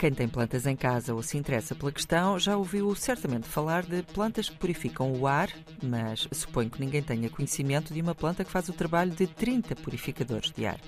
Quem tem plantas em casa ou se interessa pela questão já ouviu certamente falar de plantas que purificam o ar, mas suponho que ninguém tenha conhecimento de uma planta que faz o trabalho de 30 purificadores de ar.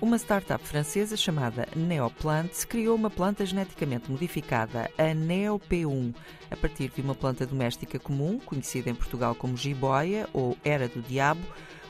Uma startup francesa chamada Neoplants criou uma planta geneticamente modificada, a NeoP1, a partir de uma planta doméstica comum, conhecida em Portugal como jiboia ou era do diabo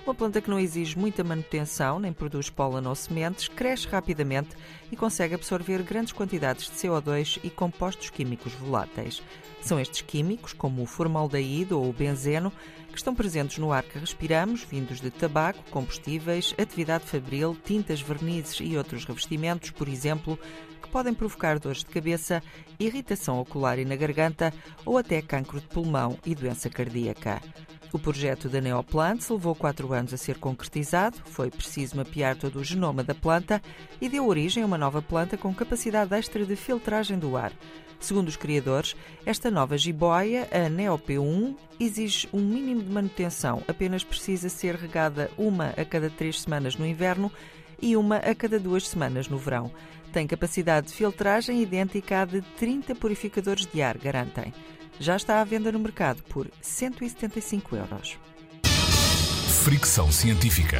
uma planta que não exige muita manutenção, nem produz pólen ou sementes, cresce rapidamente e consegue absorver grandes quantidades de CO2 e compostos químicos voláteis. São estes químicos, como o formaldeído ou o benzeno, que estão presentes no ar que respiramos, vindos de tabaco, combustíveis, atividade fabril, tintas, vernizes e outros revestimentos, por exemplo, que podem provocar dores de cabeça, irritação ocular e na garganta ou até cancro de pulmão e doença cardíaca. O projeto da Neoplants levou quatro anos a ser concretizado, foi preciso mapear todo o genoma da planta e deu origem a uma nova planta com capacidade extra de filtragem do ar. Segundo os criadores, esta nova jiboia, a NeoP1, exige um mínimo de manutenção, apenas precisa ser regada uma a cada três semanas no inverno e uma a cada duas semanas no verão. Tem capacidade de filtragem idêntica à de 30 purificadores de ar, garantem já está à venda no mercado por 175 euros. Fricção científica.